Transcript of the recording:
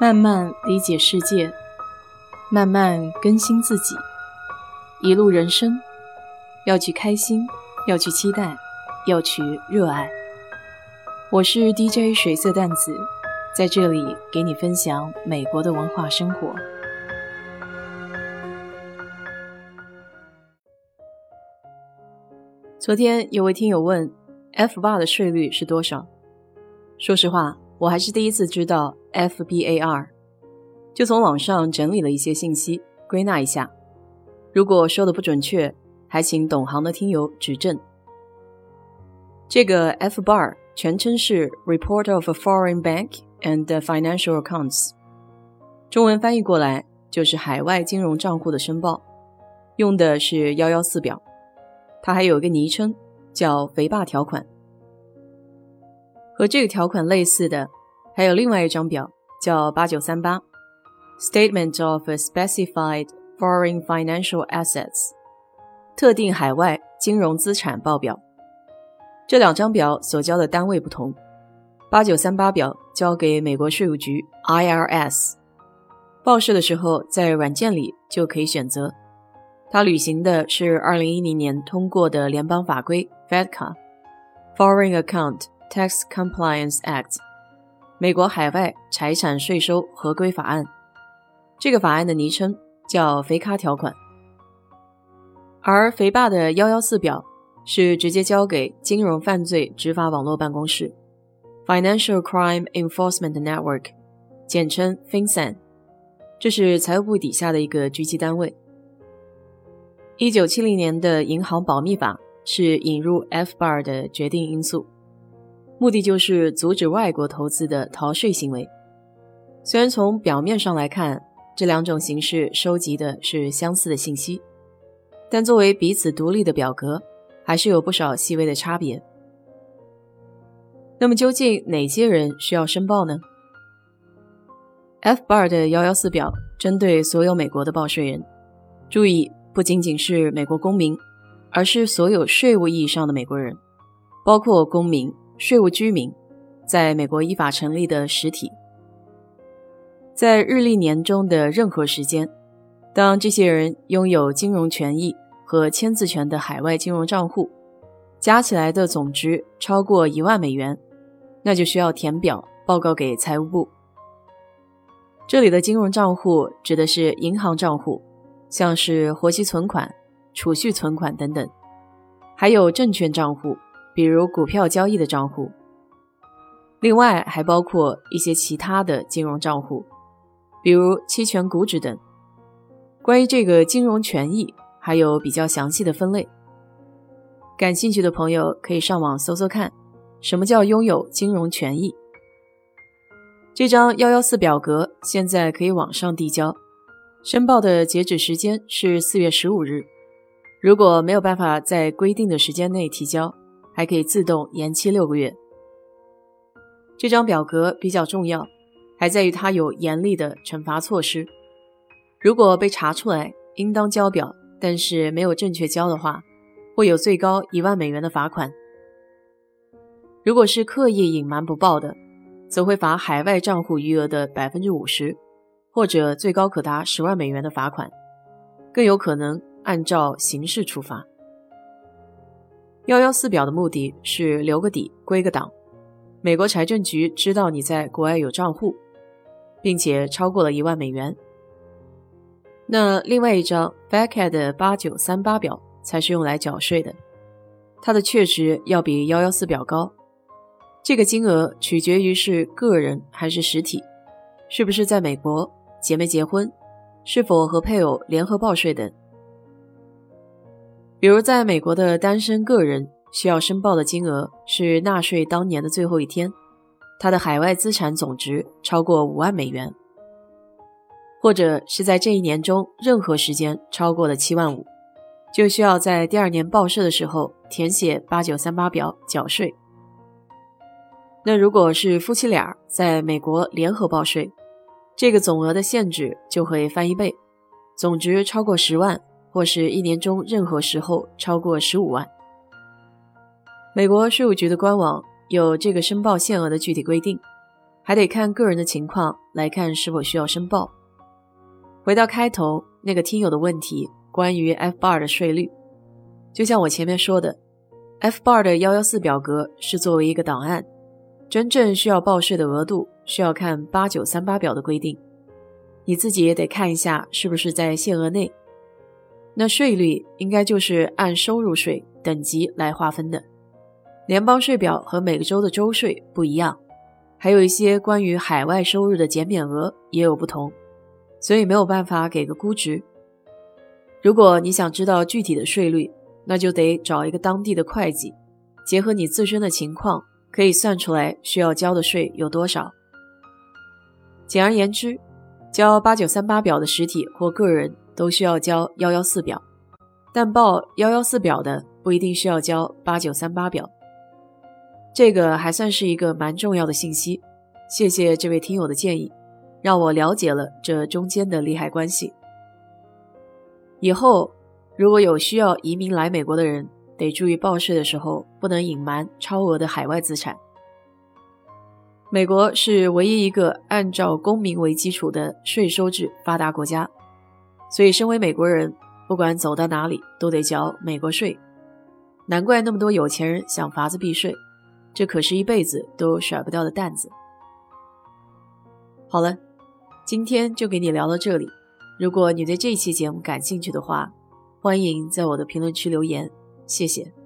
慢慢理解世界，慢慢更新自己。一路人生，要去开心，要去期待，要去热爱。我是 DJ 水色淡子，在这里给你分享美国的文化生活。昨天有位听友问，F 八的税率是多少？说实话，我还是第一次知道 FBAR，就从网上整理了一些信息，归纳一下。如果说的不准确，还请懂行的听友指正。这个 F bar 全称是 Report of a Foreign Bank and Financial Accounts，中文翻译过来就是海外金融账户的申报，用的是幺幺四表。它还有一个昵称叫“肥爸条款”。和这个条款类似的，还有另外一张表叫八九三八 Statement of Specified Foreign Financial Assets，特定海外金融资产报表。这两张表所交的单位不同，八九三八表交给美国税务局 IRS，报税的时候在软件里就可以选择。它履行的是二零一零年通过的联邦法规 FATCA（Foreign Account Tax Compliance Act），美国海外财产税收合规法案。这个法案的昵称叫“肥咖条款”。而肥爸的幺幺四表是直接交给金融犯罪执法网络办公室 （Financial Crime Enforcement Network），简称 FinCEN，这是财务部底下的一个狙击单位。一九七零年的银行保密法是引入 F bar 的决定因素，目的就是阻止外国投资的逃税行为。虽然从表面上来看，这两种形式收集的是相似的信息，但作为彼此独立的表格，还是有不少细微的差别。那么，究竟哪些人需要申报呢？F bar 的幺幺四表针对所有美国的报税人，注意。不仅仅是美国公民，而是所有税务意义上的美国人，包括公民、税务居民，在美国依法成立的实体，在日历年中的任何时间，当这些人拥有金融权益和签字权的海外金融账户，加起来的总值超过一万美元，那就需要填表报告给财务部。这里的金融账户指的是银行账户。像是活期存款、储蓄存款等等，还有证券账户，比如股票交易的账户。另外还包括一些其他的金融账户，比如期权股指等。关于这个金融权益，还有比较详细的分类。感兴趣的朋友可以上网搜搜看，什么叫拥有金融权益。这张幺幺四表格现在可以网上递交。申报的截止时间是四月十五日，如果没有办法在规定的时间内提交，还可以自动延期六个月。这张表格比较重要，还在于它有严厉的惩罚措施。如果被查出来应当交表，但是没有正确交的话，会有最高一万美元的罚款。如果是刻意隐瞒不报的，则会罚海外账户余额的百分之五十。或者最高可达十万美元的罚款，更有可能按照刑事处罚。幺幺四表的目的是留个底、归个档，美国财政局知道你在国外有账户，并且超过了一万美元。那另外一张 FATCA 八九三八表才是用来缴税的，它的确值要比幺幺四表高。这个金额取决于是个人还是实体，是不是在美国。结没结婚，是否和配偶联合报税等。比如，在美国的单身个人需要申报的金额是纳税当年的最后一天，他的海外资产总值超过五万美元，或者是在这一年中任何时间超过了七万五，就需要在第二年报税的时候填写八九三八表缴税。那如果是夫妻俩在美国联合报税，这个总额的限制就会翻一倍，总值超过十万，或是一年中任何时候超过十五万。美国税务局的官网有这个申报限额的具体规定，还得看个人的情况来看是否需要申报。回到开头那个听友的问题，关于 F bar 的税率，就像我前面说的，F bar 的幺幺四表格是作为一个档案，真正需要报税的额度需要看八九三八表的规定，你自己也得看一下是不是在限额内。那税率应该就是按收入税等级来划分的，联邦税表和每个州的州税不一样，还有一些关于海外收入的减免额也有不同。所以没有办法给个估值。如果你想知道具体的税率，那就得找一个当地的会计，结合你自身的情况，可以算出来需要交的税有多少。简而言之，交八九三八表的实体或个人都需要交幺幺四表，但报幺幺四表的不一定需要交八九三八表。这个还算是一个蛮重要的信息。谢谢这位听友的建议。让我了解了这中间的利害关系。以后如果有需要移民来美国的人，得注意报税的时候不能隐瞒超额的海外资产。美国是唯一一个按照公民为基础的税收制发达国家，所以身为美国人，不管走到哪里都得缴美国税。难怪那么多有钱人想法子避税，这可是一辈子都甩不掉的担子。好了。今天就给你聊到这里。如果你对这期节目感兴趣的话，欢迎在我的评论区留言，谢谢。